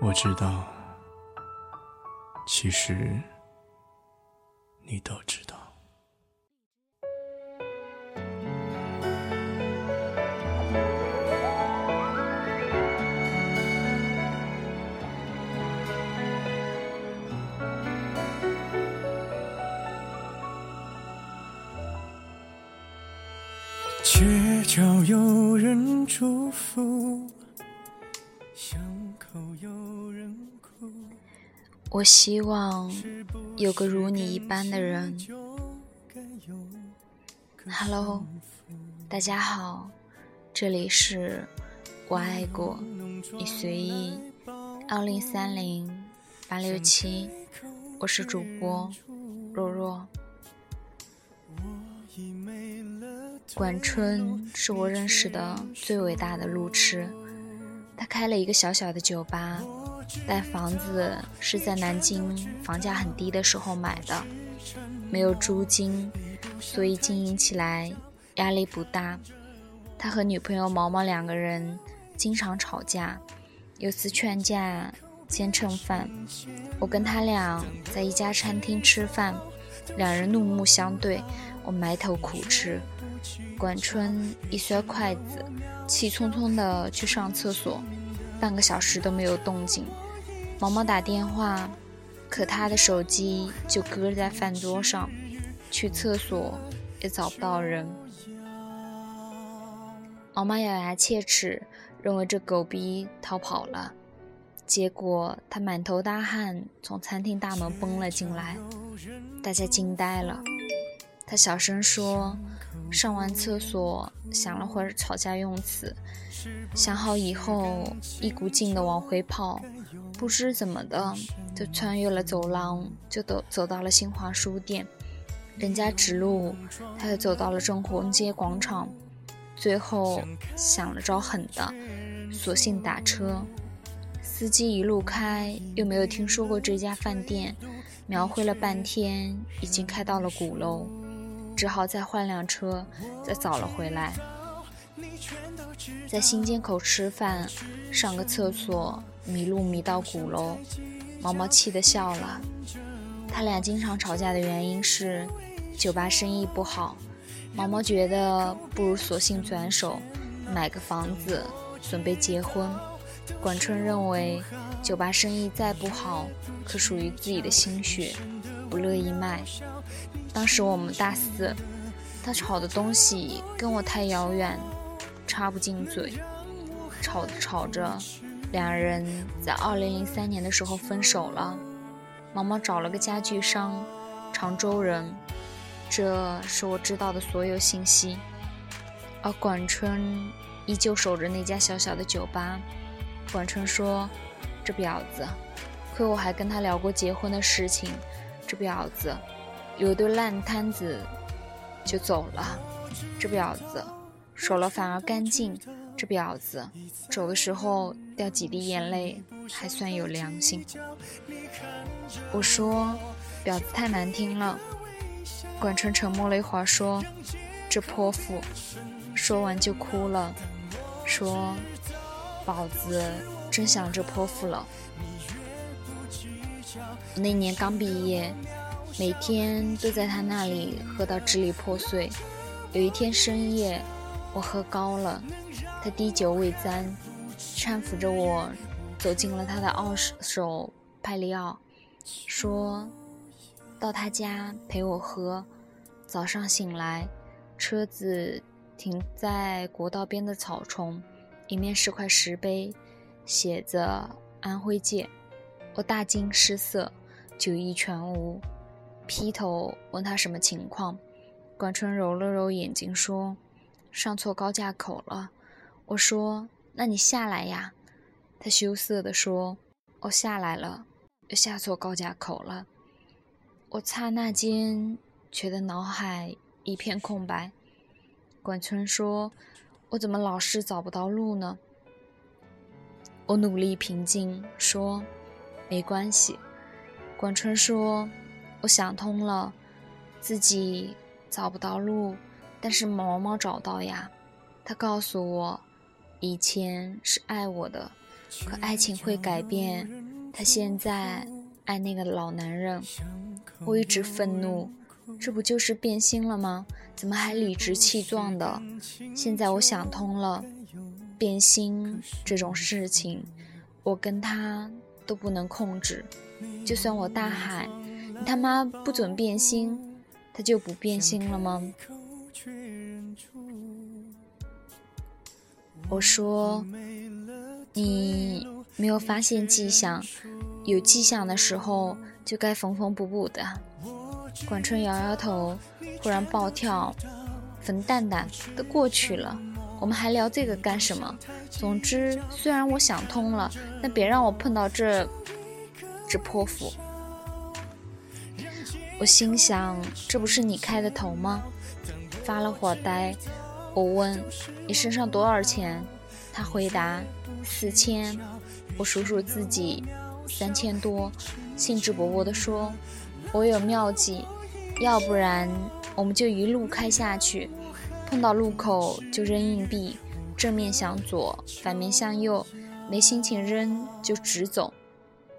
我知道，其实你都知道。街角有人祝福。我希望有个如你一般的人。Hello，大家好，这里是我爱过你随意二零三零八六七，我是主播若若。管春是我认识的最伟大的路痴，他开了一个小小的酒吧。但房子是在南京房价很低的时候买的，没有租金，所以经营起来压力不大。他和女朋友毛毛两个人经常吵架，有次劝架先蹭饭。我跟他俩在一家餐厅吃饭，两人怒目相对，我埋头苦吃。管春一摔筷子，气冲冲地去上厕所。半个小时都没有动静，毛毛打电话，可他的手机就搁在饭桌上，去厕所也找不到人。毛毛咬牙切齿，认为这狗逼逃跑了，结果他满头大汗从餐厅大门崩了进来，大家惊呆了。他小声说。上完厕所，想了会儿吵架用词，想好以后，一股劲的往回跑，不知怎么的，就穿越了走廊，就走走到了新华书店。人家指路，他又走到了正红街广场。最后想了招狠的，索性打车。司机一路开，又没有听说过这家饭店，描绘了半天，已经开到了鼓楼。只好再换辆车，再找了回来。在新街口吃饭，上个厕所，迷路迷到鼓楼，毛毛气得笑了。他俩经常吵架的原因是酒吧生意不好。毛毛觉得不如索性转手买个房子，准备结婚。管春认为酒吧生意再不好，可属于自己的心血，不乐意卖。当时我们大四，他吵的东西跟我太遥远，插不进嘴。吵着吵着，两人在二零零三年的时候分手了。毛毛找了个家具商，常州人。这是我知道的所有信息。而管春依旧守着那家小小的酒吧。管春说：“这婊子，亏我还跟他聊过结婚的事情。这婊子。”有对烂摊子就走了，这婊子守了反而干净，这婊子走的时候掉几滴眼泪还算有良心。我说婊子太难听了。管春沉默了一会儿说：“这泼妇。”说完就哭了，说：“宝子真想这泼妇了。”那年刚毕业。每天都在他那里喝到支离破碎。有一天深夜，我喝高了，他滴酒未沾，搀扶着我走进了他的二手派利奥，说到他家陪我喝。早上醒来，车子停在国道边的草丛，里面是块石碑，写着“安徽界”。我大惊失色，酒意全无。劈头问他什么情况，管春揉了揉眼睛说：“上错高架口了。”我说：“那你下来呀。”他羞涩地说：“我下来了，又下错高架口了。”我刹那间觉得脑海一片空白。管春说：“我怎么老是找不到路呢？”我努力平静说：“没关系。”管春说。我想通了，自己找不到路，但是毛毛找到呀。他告诉我，以前是爱我的，可爱情会改变。他现在爱那个老男人，我一直愤怒，这不就是变心了吗？怎么还理直气壮的？现在我想通了，变心这种事情，我跟他都不能控制。就算我大喊“你他妈不准变心”，他就不变心了吗？我说：“你没有发现迹象，有迹象的时候就该缝缝补补的。”管春摇摇头，忽然暴跳：“冯蛋蛋，都过去了，我们还聊这个干什么？总之，虽然我想通了，但别让我碰到这这泼妇。”我心想：“这不是你开的头吗？”发了会呆，我问：“你身上多少钱？”他回答：“四千。”我数数自己，三千多，兴致勃勃地说。我有妙计，要不然我们就一路开下去，碰到路口就扔硬币，正面向左，反面向右，没心情扔就直走，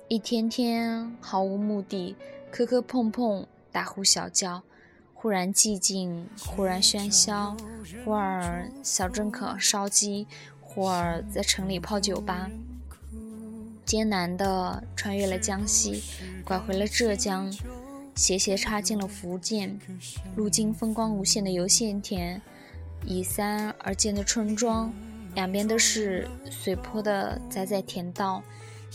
一天天毫无目的，磕磕碰碰，大呼小叫，忽然寂静，忽然喧嚣，忽而小镇可烧鸡，忽而在城里泡酒吧，艰难地穿越了江西，拐回了浙江。斜斜插进了福建，路经风光无限的油线田，依山而建的村庄，两边都是水坡的窄窄田道，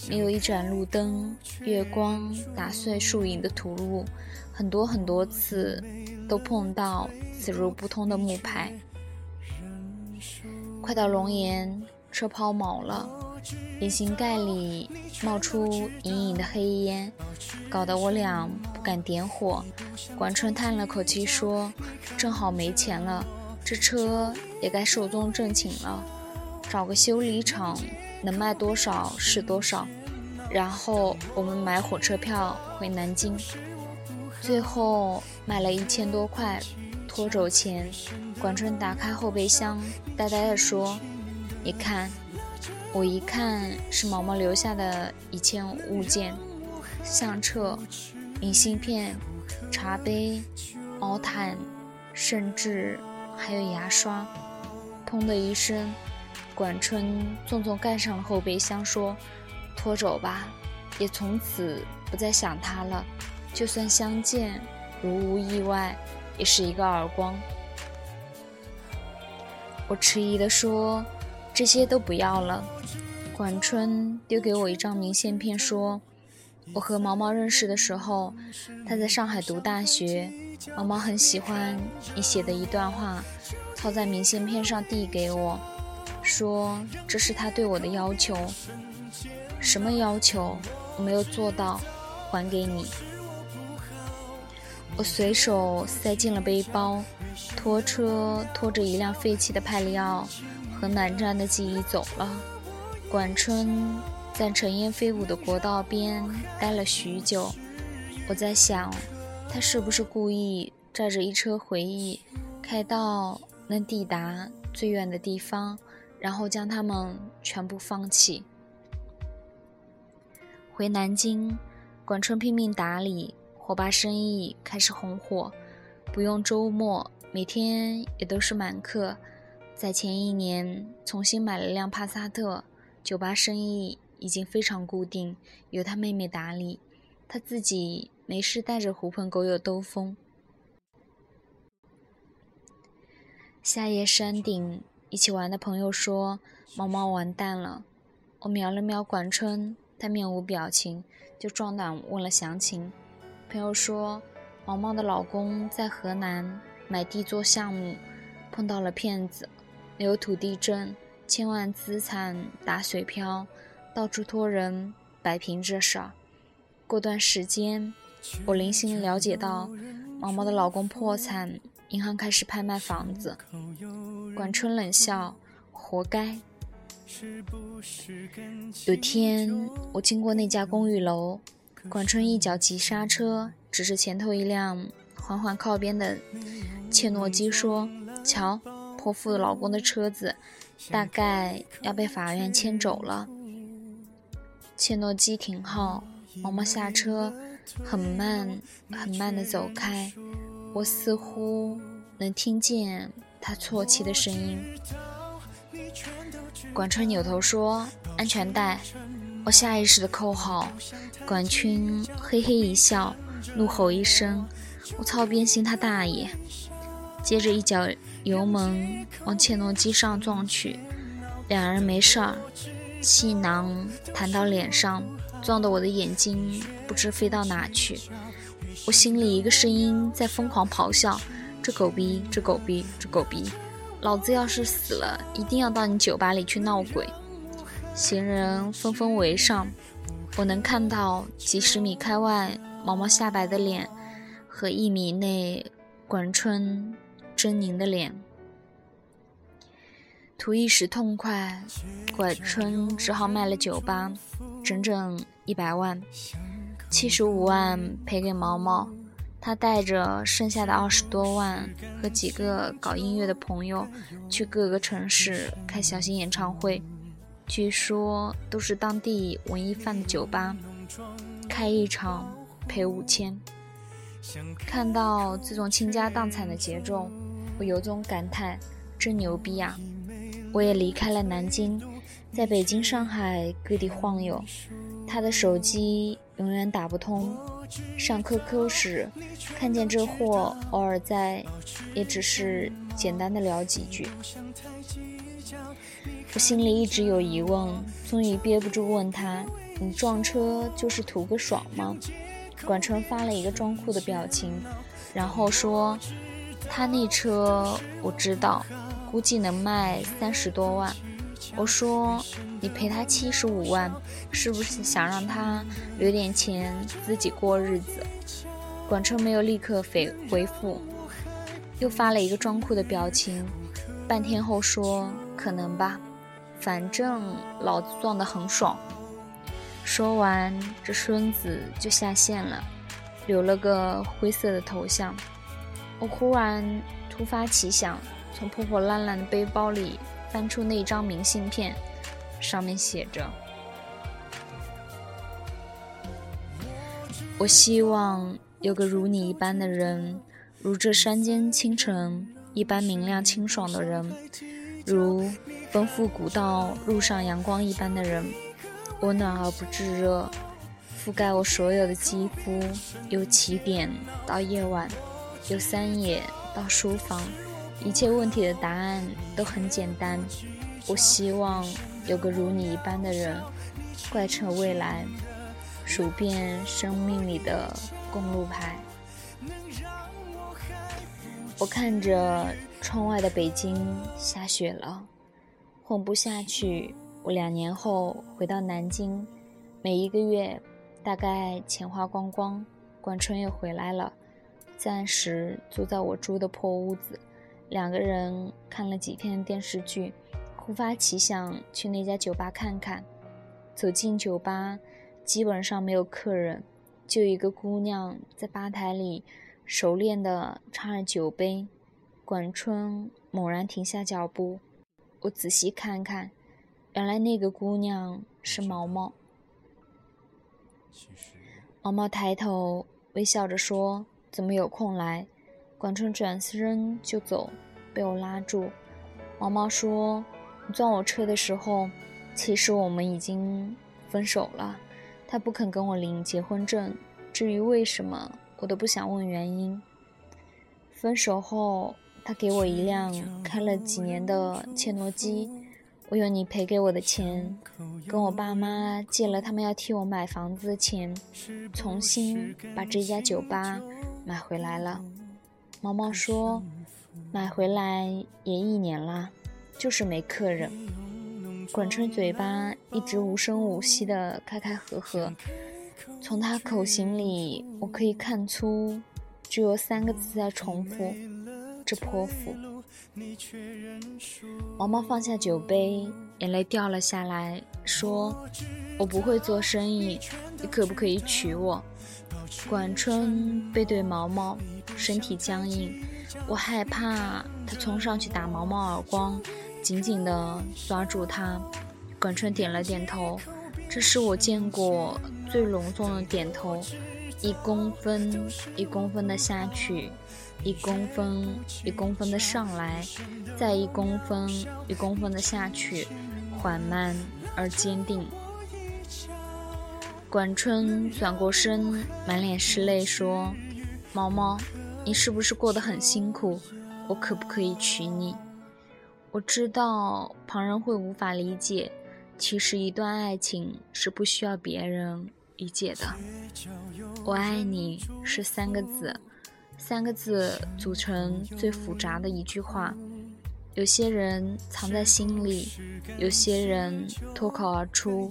没有一盏路灯，月光打碎树影的土路，很多很多次都碰到死路不通的木牌。快到龙岩，车抛锚了。引擎盖里冒出隐隐的黑烟，搞得我俩不敢点火。管春叹了口气说：“正好没钱了，这车也该寿终正寝了，找个修理厂，能卖多少是多少。然后我们买火车票回南京。最后买了一千多块拖走钱。”管春打开后备箱，呆呆地说：“你看。”我一看是毛毛留下的一件物件，相册、明信片、茶杯、毛毯，甚至还有牙刷。砰的一声，管春重重盖上了后备箱，说：“拖走吧，也从此不再想他了。就算相见，如无意外，也是一个耳光。”我迟疑地说。这些都不要了。管春丢给我一张明信片，说：“我和毛毛认识的时候，他在上海读大学。毛毛很喜欢你写的一段话，套在明信片上递给我，说这是他对我的要求。什么要求？我没有做到，还给你。”我随手塞进了背包，拖车拖着一辆废弃的派利奥。和南站的记忆走了。管春在尘烟飞舞的国道边待了许久。我在想，他是不是故意载着一车回忆，开到能抵达最远的地方，然后将他们全部放弃？回南京，管春拼命打理火把生意，开始红火，不用周末，每天也都是满客。在前一年重新买了辆帕萨特，酒吧生意已经非常固定，由他妹妹打理，他自己没事带着狐朋狗友兜风。夏夜山顶一起玩的朋友说：“毛毛完蛋了。”我瞄了瞄管春，他面无表情，就壮胆问了详情。朋友说：“毛毛的老公在河南买地做项目，碰到了骗子。”有土地证，千万资产打水漂，到处托人摆平这事儿。过段时间，我零星了解到毛毛的老公破产，银行开始拍卖房子。管春冷笑：“活该。”有天我经过那家公寓楼，管春一脚急刹车，指着前头一辆缓缓靠边的切诺基说：“瞧。”泼妇老公的车子，大概要被法院牵走了。切诺基停好，毛毛下车，很慢很慢地走开。我似乎能听见他啜泣的声音。管春扭头说：“安全带。”我下意识地扣好。管春嘿嘿一笑，怒吼一声：“我操边心他大爷！”接着一脚油门往切诺基上撞去。两人没事儿，气囊弹到脸上，撞得我的眼睛不知飞到哪去。我心里一个声音在疯狂咆哮：“这狗逼，这狗逼，这狗逼！老子要是死了，一定要到你酒吧里去闹鬼！”行人纷纷围上，我能看到几十米开外毛毛下白的脸，和一米内管春狰狞的脸。图一时痛快，管春只好卖了酒吧，整整一百万，七十五万赔给毛毛。他带着剩下的二十多万和几个搞音乐的朋友，去各个城市开小型演唱会，据说都是当地文艺范的酒吧，开一场赔五千。看到这种倾家荡产的节奏，我由衷感叹：真牛逼呀！我也离开了南京，在北京、上海各地晃悠。他的手机永远打不通，上 QQ 时看见这货偶尔在，也只是简单的聊几句。我心里一直有疑问，终于憋不住问他：“你撞车就是图个爽吗？”管春发了一个装酷的表情，然后说：“他那车我知道。”估计能卖三十多万。我说：“你赔他七十五万，是不是想让他留点钱自己过日子？”管春没有立刻回回复，又发了一个装酷的表情。半天后说：“可能吧，反正老子撞得很爽。”说完，这孙子就下线了，留了个灰色的头像。我忽然突发奇想。从破破烂烂的背包里翻出那张明信片，上面写着：“我希望有个如你一般的人，如这山间清晨一般明亮清爽的人，如奔赴古道路上阳光一般的人，温暖而不炙热，覆盖我所有的肌肤，由起点到夜晚，由三野到书房。”一切问题的答案都很简单。我希望有个如你一般的人，贯彻未来，数遍生命里的公路牌。我看着窗外的北京下雪了，混不下去。我两年后回到南京，每一个月大概钱花光光。管春又回来了，暂时住在我租的破屋子。两个人看了几天电视剧，突发奇想去那家酒吧看看。走进酒吧，基本上没有客人，就一个姑娘在吧台里熟练地插着酒杯。管春猛然停下脚步，我仔细看看，原来那个姑娘是毛毛。毛毛抬头微笑着说：“怎么有空来？”管春转身就走，被我拉住。毛毛说：“你撞我车的时候，其实我们已经分手了。他不肯跟我领结婚证，至于为什么，我都不想问原因。分手后，他给我一辆开了几年的切诺基，我用你赔给我的钱，跟我爸妈借了他们要替我买房子的钱，重新把这家酒吧买回来了。”毛毛说：“买回来也一年了，就是没客人。”管春嘴巴一直无声无息的开开合合，从他口型里我可以看出，只有三个字在重复：“这泼妇。”毛毛放下酒杯，眼泪掉了下来，说：“我不会做生意，你可不可以娶我？”管春背对毛毛，身体僵硬。我害怕他冲上去打毛毛耳光，紧紧地抓住他。管春点了点头，这是我见过最隆重的点头，一公分一公分的下去，一公分一公分的上来，再一公分一公分的下去，缓慢而坚定。管春转过身，满脸是泪，说：“毛毛，你是不是过得很辛苦？我可不可以娶你？”我知道旁人会无法理解。其实，一段爱情是不需要别人理解的。我爱你是三个字，三个字组成最复杂的一句话。有些人藏在心里，有些人脱口而出，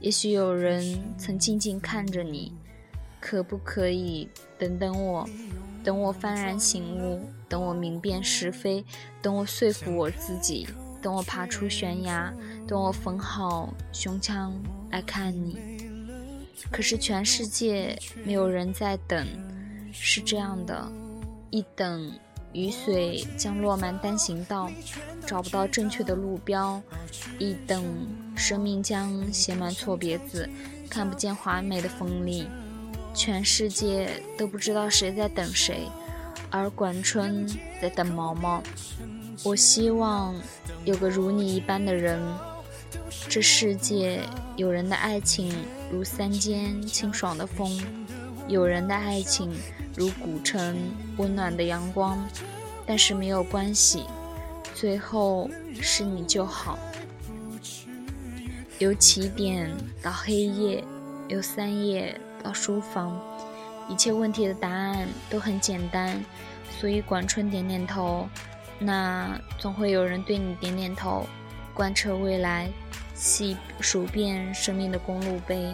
也许有人曾静静看着你。可不可以等等我？等我幡然醒悟，等我明辨是非，等我说服我自己。等我爬出悬崖，等我缝好胸腔来看你。可是全世界没有人在等，是这样的：一等雨水将落满单行道，找不到正确的路标；一等生命将写满错别字，看不见华美的锋利。全世界都不知道谁在等谁，而管春在等毛毛。我希望有个如你一般的人。这世界有人的爱情如山间清爽的风，有人的爱情如古城温暖的阳光。但是没有关系，最后是你就好。由起点到黑夜，由三夜到书房，一切问题的答案都很简单。所以管春点点头。那总会有人对你点点头，贯彻未来，细数遍生命的公路碑。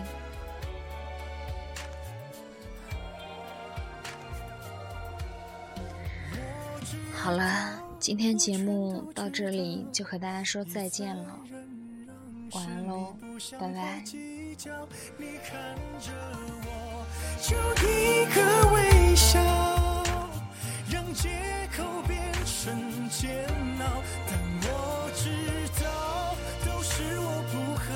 好了，今天节目到这里就和大家说再见了，晚安喽，拜拜。很煎熬，但我知道都是我不好。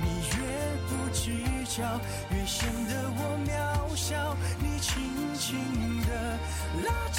你越不计较，越显得我渺小。你轻轻地拉。